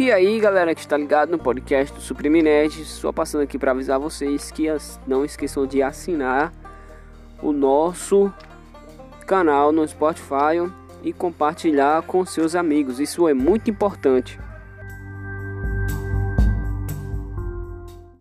E aí, galera que está ligado no podcast do Supreme Nerd, só passando aqui para avisar vocês que não esqueçam de assinar o nosso canal no Spotify e compartilhar com seus amigos. Isso é muito importante.